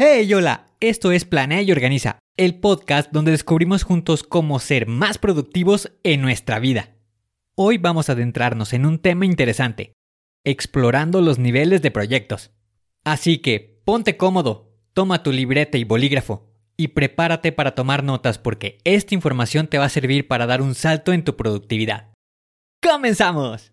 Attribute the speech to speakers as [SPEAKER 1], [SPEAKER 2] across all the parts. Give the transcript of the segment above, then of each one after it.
[SPEAKER 1] Hey, hola, esto es Planea y Organiza, el podcast donde descubrimos juntos cómo ser más productivos en nuestra vida. Hoy vamos a adentrarnos en un tema interesante, explorando los niveles de proyectos. Así que ponte cómodo, toma tu libreta y bolígrafo y prepárate para tomar notas porque esta información te va a servir para dar un salto en tu productividad. ¡Comenzamos!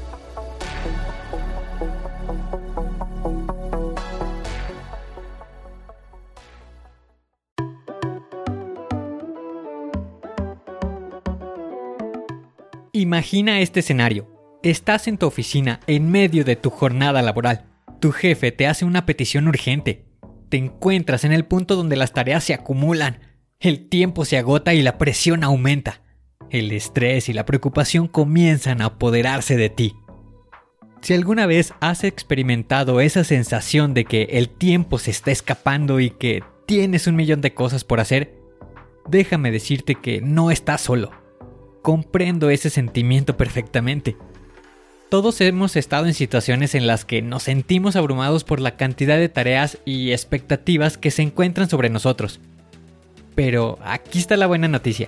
[SPEAKER 1] Imagina este escenario. Estás en tu oficina en medio de tu jornada laboral. Tu jefe te hace una petición urgente. Te encuentras en el punto donde las tareas se acumulan. El tiempo se agota y la presión aumenta. El estrés y la preocupación comienzan a apoderarse de ti. Si alguna vez has experimentado esa sensación de que el tiempo se está escapando y que tienes un millón de cosas por hacer, déjame decirte que no estás solo. Comprendo ese sentimiento perfectamente. Todos hemos estado en situaciones en las que nos sentimos abrumados por la cantidad de tareas y expectativas que se encuentran sobre nosotros. Pero aquí está la buena noticia.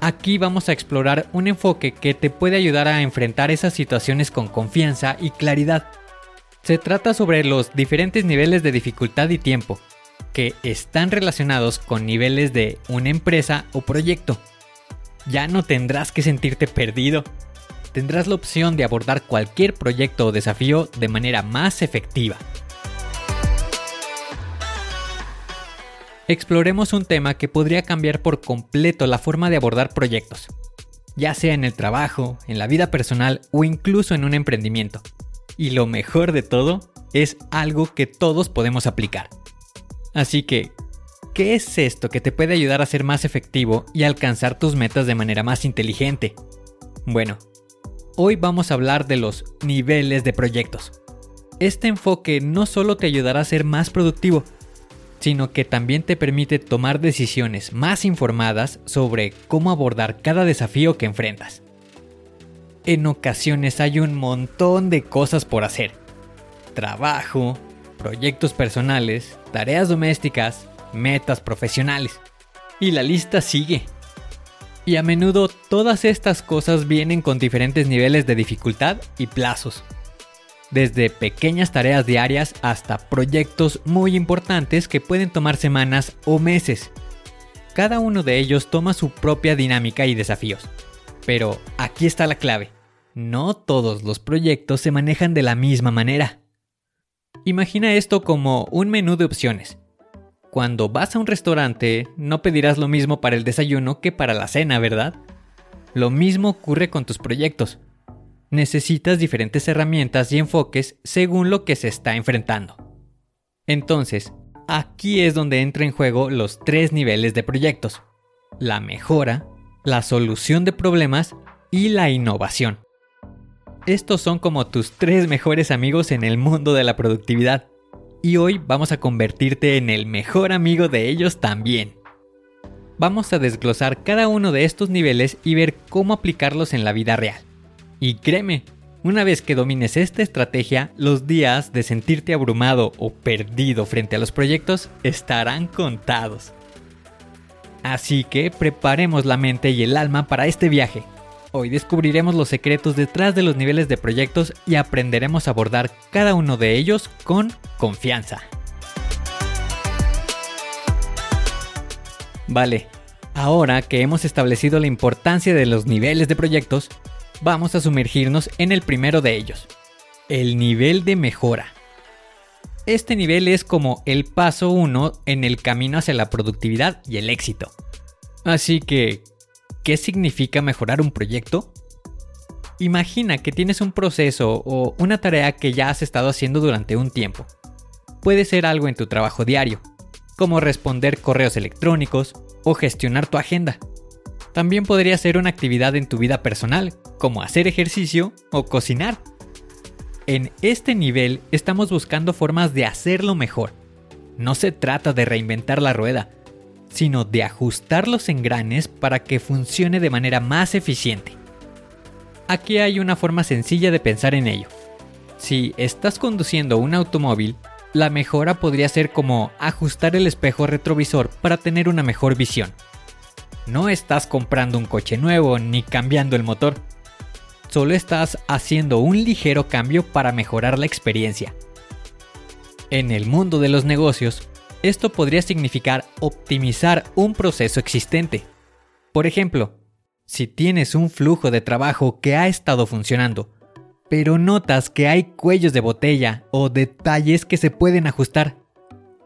[SPEAKER 1] Aquí vamos a explorar un enfoque que te puede ayudar a enfrentar esas situaciones con confianza y claridad. Se trata sobre los diferentes niveles de dificultad y tiempo, que están relacionados con niveles de una empresa o proyecto. Ya no tendrás que sentirte perdido. Tendrás la opción de abordar cualquier proyecto o desafío de manera más efectiva. Exploremos un tema que podría cambiar por completo la forma de abordar proyectos, ya sea en el trabajo, en la vida personal o incluso en un emprendimiento. Y lo mejor de todo, es algo que todos podemos aplicar. Así que, ¿Qué es esto que te puede ayudar a ser más efectivo y alcanzar tus metas de manera más inteligente? Bueno, hoy vamos a hablar de los niveles de proyectos. Este enfoque no solo te ayudará a ser más productivo, sino que también te permite tomar decisiones más informadas sobre cómo abordar cada desafío que enfrentas. En ocasiones hay un montón de cosas por hacer. Trabajo, proyectos personales, tareas domésticas, metas profesionales. Y la lista sigue. Y a menudo todas estas cosas vienen con diferentes niveles de dificultad y plazos. Desde pequeñas tareas diarias hasta proyectos muy importantes que pueden tomar semanas o meses. Cada uno de ellos toma su propia dinámica y desafíos. Pero aquí está la clave. No todos los proyectos se manejan de la misma manera. Imagina esto como un menú de opciones. Cuando vas a un restaurante, no pedirás lo mismo para el desayuno que para la cena, ¿verdad? Lo mismo ocurre con tus proyectos. Necesitas diferentes herramientas y enfoques según lo que se está enfrentando. Entonces, aquí es donde entra en juego los tres niveles de proyectos. La mejora, la solución de problemas y la innovación. Estos son como tus tres mejores amigos en el mundo de la productividad y hoy vamos a convertirte en el mejor amigo de ellos también. Vamos a desglosar cada uno de estos niveles y ver cómo aplicarlos en la vida real. Y créeme, una vez que domines esta estrategia, los días de sentirte abrumado o perdido frente a los proyectos estarán contados. Así que preparemos la mente y el alma para este viaje. Hoy descubriremos los secretos detrás de los niveles de proyectos y aprenderemos a abordar cada uno de ellos con confianza. Vale, ahora que hemos establecido la importancia de los niveles de proyectos, vamos a sumergirnos en el primero de ellos, el nivel de mejora. Este nivel es como el paso 1 en el camino hacia la productividad y el éxito. Así que, ¿qué significa mejorar un proyecto? Imagina que tienes un proceso o una tarea que ya has estado haciendo durante un tiempo. Puede ser algo en tu trabajo diario, como responder correos electrónicos o gestionar tu agenda. También podría ser una actividad en tu vida personal, como hacer ejercicio o cocinar. En este nivel estamos buscando formas de hacerlo mejor. No se trata de reinventar la rueda, sino de ajustar los engranes para que funcione de manera más eficiente. Aquí hay una forma sencilla de pensar en ello. Si estás conduciendo un automóvil, la mejora podría ser como ajustar el espejo retrovisor para tener una mejor visión. No estás comprando un coche nuevo ni cambiando el motor. Solo estás haciendo un ligero cambio para mejorar la experiencia. En el mundo de los negocios, esto podría significar optimizar un proceso existente. Por ejemplo, si tienes un flujo de trabajo que ha estado funcionando, pero notas que hay cuellos de botella o detalles que se pueden ajustar,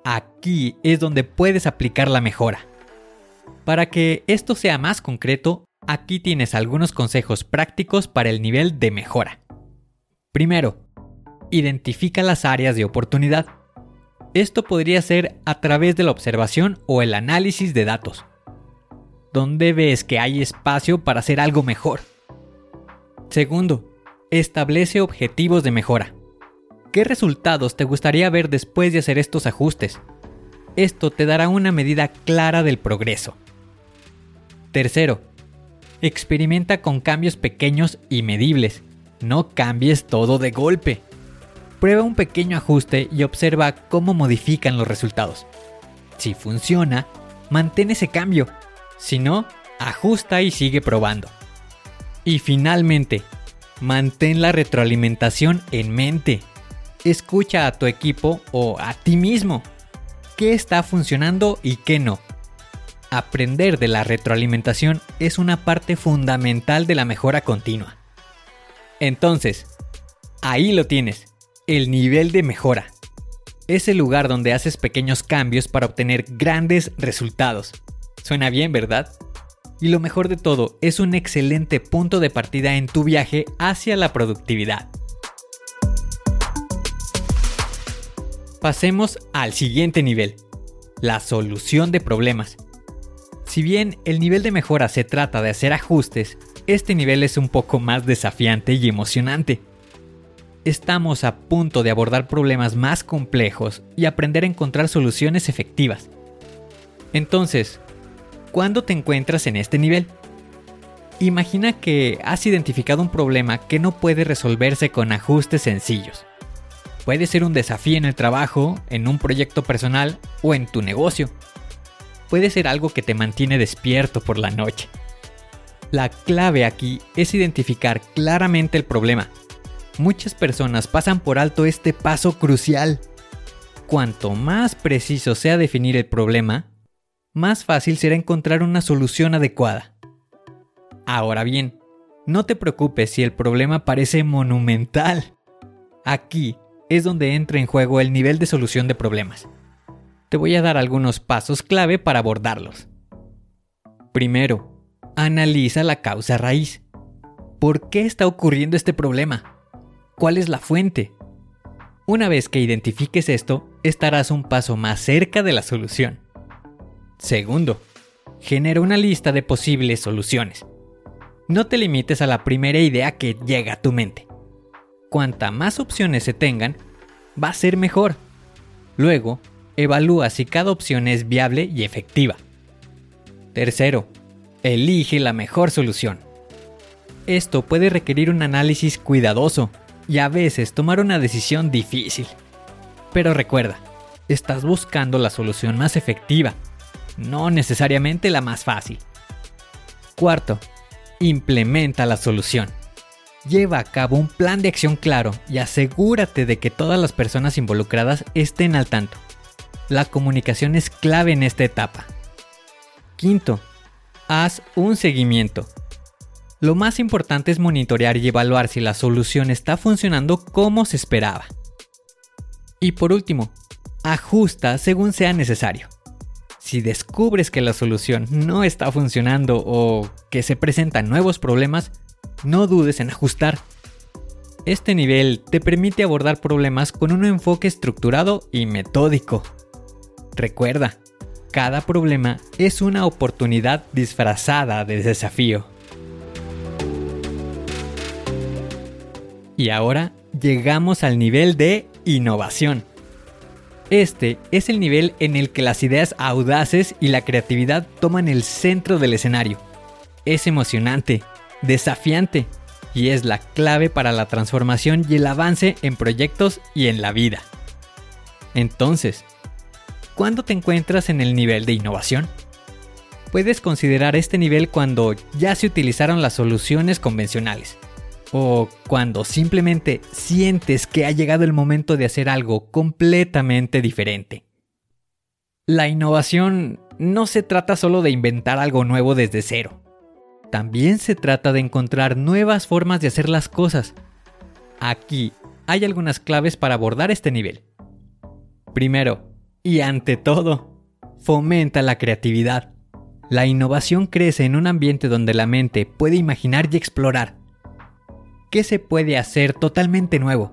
[SPEAKER 1] aquí es donde puedes aplicar la mejora. Para que esto sea más concreto, aquí tienes algunos consejos prácticos para el nivel de mejora. Primero, identifica las áreas de oportunidad. Esto podría ser a través de la observación o el análisis de datos, donde ves que hay espacio para hacer algo mejor. Segundo, establece objetivos de mejora. ¿Qué resultados te gustaría ver después de hacer estos ajustes? Esto te dará una medida clara del progreso. Tercero, experimenta con cambios pequeños y medibles. No cambies todo de golpe. Prueba un pequeño ajuste y observa cómo modifican los resultados. Si funciona, mantén ese cambio. Si no, ajusta y sigue probando. Y finalmente, mantén la retroalimentación en mente. Escucha a tu equipo o a ti mismo. ¿Qué está funcionando y qué no? Aprender de la retroalimentación es una parte fundamental de la mejora continua. Entonces, ahí lo tienes el nivel de mejora. Es el lugar donde haces pequeños cambios para obtener grandes resultados. Suena bien, ¿verdad? Y lo mejor de todo, es un excelente punto de partida en tu viaje hacia la productividad. Pasemos al siguiente nivel, la solución de problemas. Si bien el nivel de mejora se trata de hacer ajustes, este nivel es un poco más desafiante y emocionante estamos a punto de abordar problemas más complejos y aprender a encontrar soluciones efectivas. Entonces, ¿cuándo te encuentras en este nivel? Imagina que has identificado un problema que no puede resolverse con ajustes sencillos. Puede ser un desafío en el trabajo, en un proyecto personal o en tu negocio. Puede ser algo que te mantiene despierto por la noche. La clave aquí es identificar claramente el problema muchas personas pasan por alto este paso crucial. Cuanto más preciso sea definir el problema, más fácil será encontrar una solución adecuada. Ahora bien, no te preocupes si el problema parece monumental. Aquí es donde entra en juego el nivel de solución de problemas. Te voy a dar algunos pasos clave para abordarlos. Primero, analiza la causa raíz. ¿Por qué está ocurriendo este problema? Cuál es la fuente. Una vez que identifiques esto, estarás un paso más cerca de la solución. Segundo, genera una lista de posibles soluciones. No te limites a la primera idea que llega a tu mente. Cuanta más opciones se tengan, va a ser mejor. Luego, evalúa si cada opción es viable y efectiva. Tercero, elige la mejor solución. Esto puede requerir un análisis cuidadoso y a veces tomar una decisión difícil. Pero recuerda, estás buscando la solución más efectiva, no necesariamente la más fácil. Cuarto, implementa la solución. Lleva a cabo un plan de acción claro y asegúrate de que todas las personas involucradas estén al tanto. La comunicación es clave en esta etapa. Quinto, haz un seguimiento. Lo más importante es monitorear y evaluar si la solución está funcionando como se esperaba. Y por último, ajusta según sea necesario. Si descubres que la solución no está funcionando o que se presentan nuevos problemas, no dudes en ajustar. Este nivel te permite abordar problemas con un enfoque estructurado y metódico. Recuerda, cada problema es una oportunidad disfrazada de desafío. Y ahora llegamos al nivel de innovación. Este es el nivel en el que las ideas audaces y la creatividad toman el centro del escenario. Es emocionante, desafiante y es la clave para la transformación y el avance en proyectos y en la vida. Entonces, ¿cuándo te encuentras en el nivel de innovación? Puedes considerar este nivel cuando ya se utilizaron las soluciones convencionales o cuando simplemente sientes que ha llegado el momento de hacer algo completamente diferente. La innovación no se trata solo de inventar algo nuevo desde cero también se trata de encontrar nuevas formas de hacer las cosas. Aquí hay algunas claves para abordar este nivel. Primero, y ante todo, fomenta la creatividad. La innovación crece en un ambiente donde la mente puede imaginar y explorar. ¿Qué se puede hacer totalmente nuevo?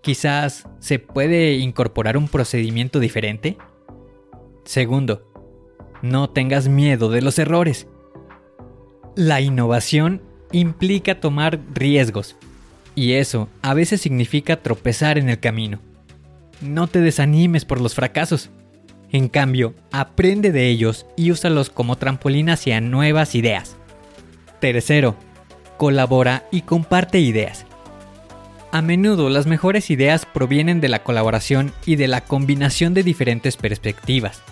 [SPEAKER 1] Quizás se puede incorporar un procedimiento diferente. Segundo, no tengas miedo de los errores. La innovación implica tomar riesgos, y eso a veces significa tropezar en el camino. No te desanimes por los fracasos. En cambio, aprende de ellos y úsalos como trampolín hacia nuevas ideas. Tercero, colabora y comparte ideas. A menudo las mejores ideas provienen de la colaboración y de la combinación de diferentes perspectivas.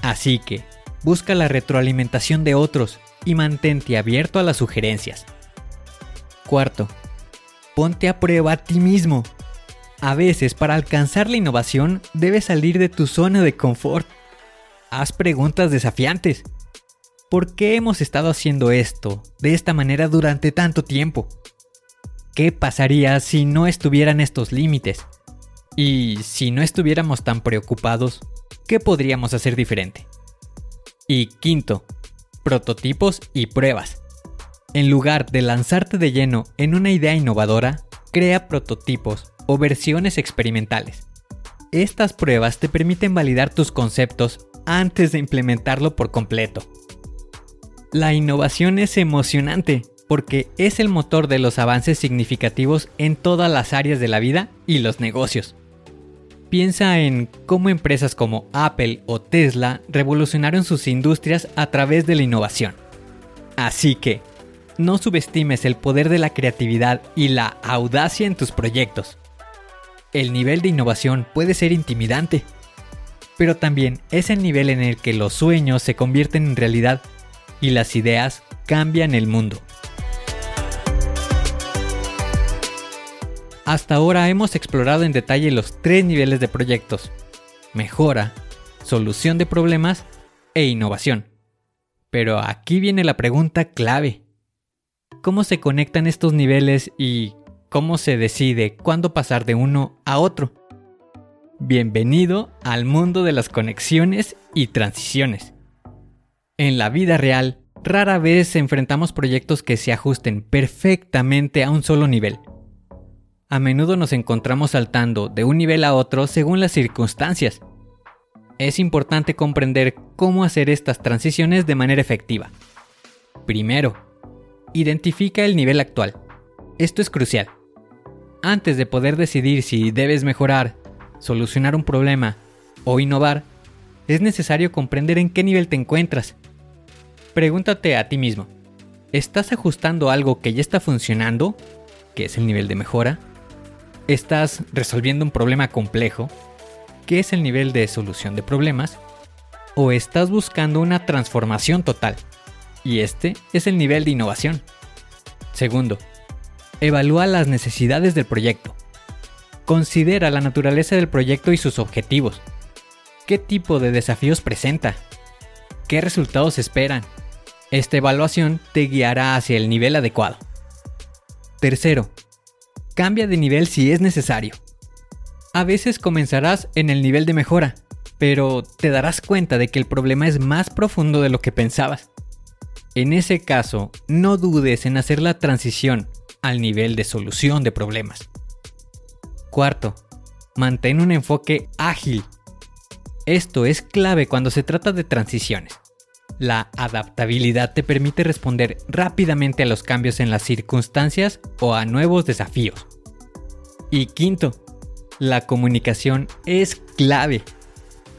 [SPEAKER 1] Así que, busca la retroalimentación de otros y mantente abierto a las sugerencias. Cuarto, ponte a prueba a ti mismo. A veces para alcanzar la innovación debes salir de tu zona de confort. Haz preguntas desafiantes. ¿Por qué hemos estado haciendo esto de esta manera durante tanto tiempo? ¿Qué pasaría si no estuvieran estos límites? Y si no estuviéramos tan preocupados, ¿qué podríamos hacer diferente? Y quinto, prototipos y pruebas. En lugar de lanzarte de lleno en una idea innovadora, crea prototipos o versiones experimentales. Estas pruebas te permiten validar tus conceptos antes de implementarlo por completo. La innovación es emocionante porque es el motor de los avances significativos en todas las áreas de la vida y los negocios. Piensa en cómo empresas como Apple o Tesla revolucionaron sus industrias a través de la innovación. Así que, no subestimes el poder de la creatividad y la audacia en tus proyectos. El nivel de innovación puede ser intimidante, pero también es el nivel en el que los sueños se convierten en realidad y las ideas cambian el mundo. Hasta ahora hemos explorado en detalle los tres niveles de proyectos. Mejora, solución de problemas e innovación. Pero aquí viene la pregunta clave. ¿Cómo se conectan estos niveles y cómo se decide cuándo pasar de uno a otro? Bienvenido al mundo de las conexiones y transiciones. En la vida real, rara vez enfrentamos proyectos que se ajusten perfectamente a un solo nivel a menudo nos encontramos saltando de un nivel a otro según las circunstancias. Es importante comprender cómo hacer estas transiciones de manera efectiva. Primero, identifica el nivel actual. Esto es crucial. Antes de poder decidir si debes mejorar, solucionar un problema o innovar, es necesario comprender en qué nivel te encuentras. Pregúntate a ti mismo, ¿estás ajustando algo que ya está funcionando, que es el nivel de mejora? estás resolviendo un problema complejo, que es el nivel de solución de problemas, o estás buscando una transformación total, y este es el nivel de innovación. Segundo, evalúa las necesidades del proyecto. Considera la naturaleza del proyecto y sus objetivos. ¿Qué tipo de desafíos presenta? ¿Qué resultados esperan? Esta evaluación te guiará hacia el nivel adecuado. Tercero, cambia de nivel si es necesario. A veces comenzarás en el nivel de mejora, pero te darás cuenta de que el problema es más profundo de lo que pensabas. En ese caso, no dudes en hacer la transición al nivel de solución de problemas. Cuarto, mantén un enfoque ágil. Esto es clave cuando se trata de transiciones. La adaptabilidad te permite responder rápidamente a los cambios en las circunstancias o a nuevos desafíos. Y quinto, la comunicación es clave.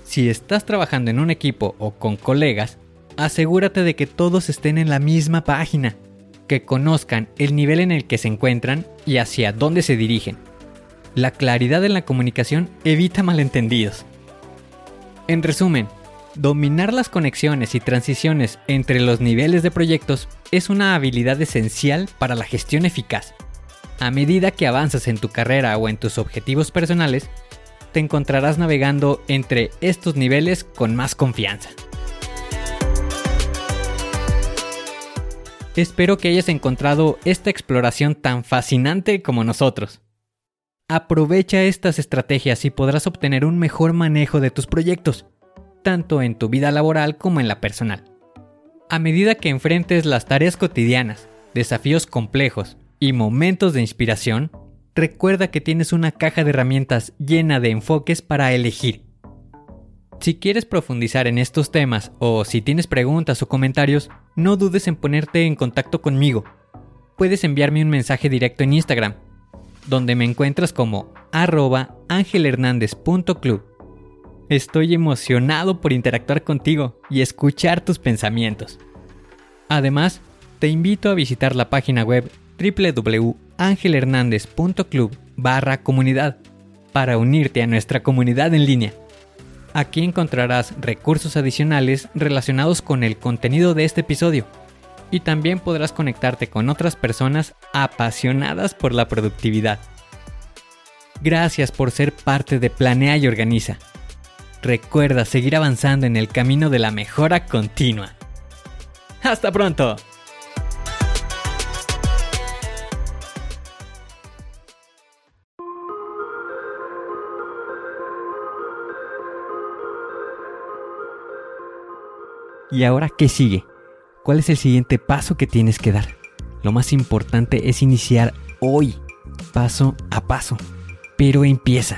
[SPEAKER 1] Si estás trabajando en un equipo o con colegas, asegúrate de que todos estén en la misma página, que conozcan el nivel en el que se encuentran y hacia dónde se dirigen. La claridad en la comunicación evita malentendidos. En resumen, dominar las conexiones y transiciones entre los niveles de proyectos es una habilidad esencial para la gestión eficaz. A medida que avanzas en tu carrera o en tus objetivos personales, te encontrarás navegando entre estos niveles con más confianza. Espero que hayas encontrado esta exploración tan fascinante como nosotros. Aprovecha estas estrategias y podrás obtener un mejor manejo de tus proyectos, tanto en tu vida laboral como en la personal. A medida que enfrentes las tareas cotidianas, desafíos complejos y momentos de inspiración, recuerda que tienes una caja de herramientas llena de enfoques para elegir. Si quieres profundizar en estos temas o si tienes preguntas o comentarios, no dudes en ponerte en contacto conmigo. Puedes enviarme un mensaje directo en Instagram, donde me encuentras como arroba angelhernandez.club. Estoy emocionado por interactuar contigo y escuchar tus pensamientos. Además, te invito a visitar la página web www.angelhernandez.club barra comunidad para unirte a nuestra comunidad en línea. Aquí encontrarás recursos adicionales relacionados con el contenido de este episodio y también podrás conectarte con otras personas apasionadas por la productividad. Gracias por ser parte de Planea y Organiza. Recuerda seguir avanzando en el camino de la mejora continua. ¡Hasta pronto! ¿Y ahora qué sigue? ¿Cuál es el siguiente paso que tienes que dar? Lo más importante es iniciar hoy, paso a paso. Pero empieza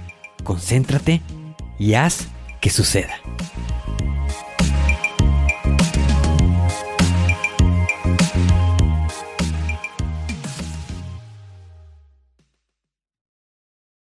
[SPEAKER 1] concéntrate y haz que suceda.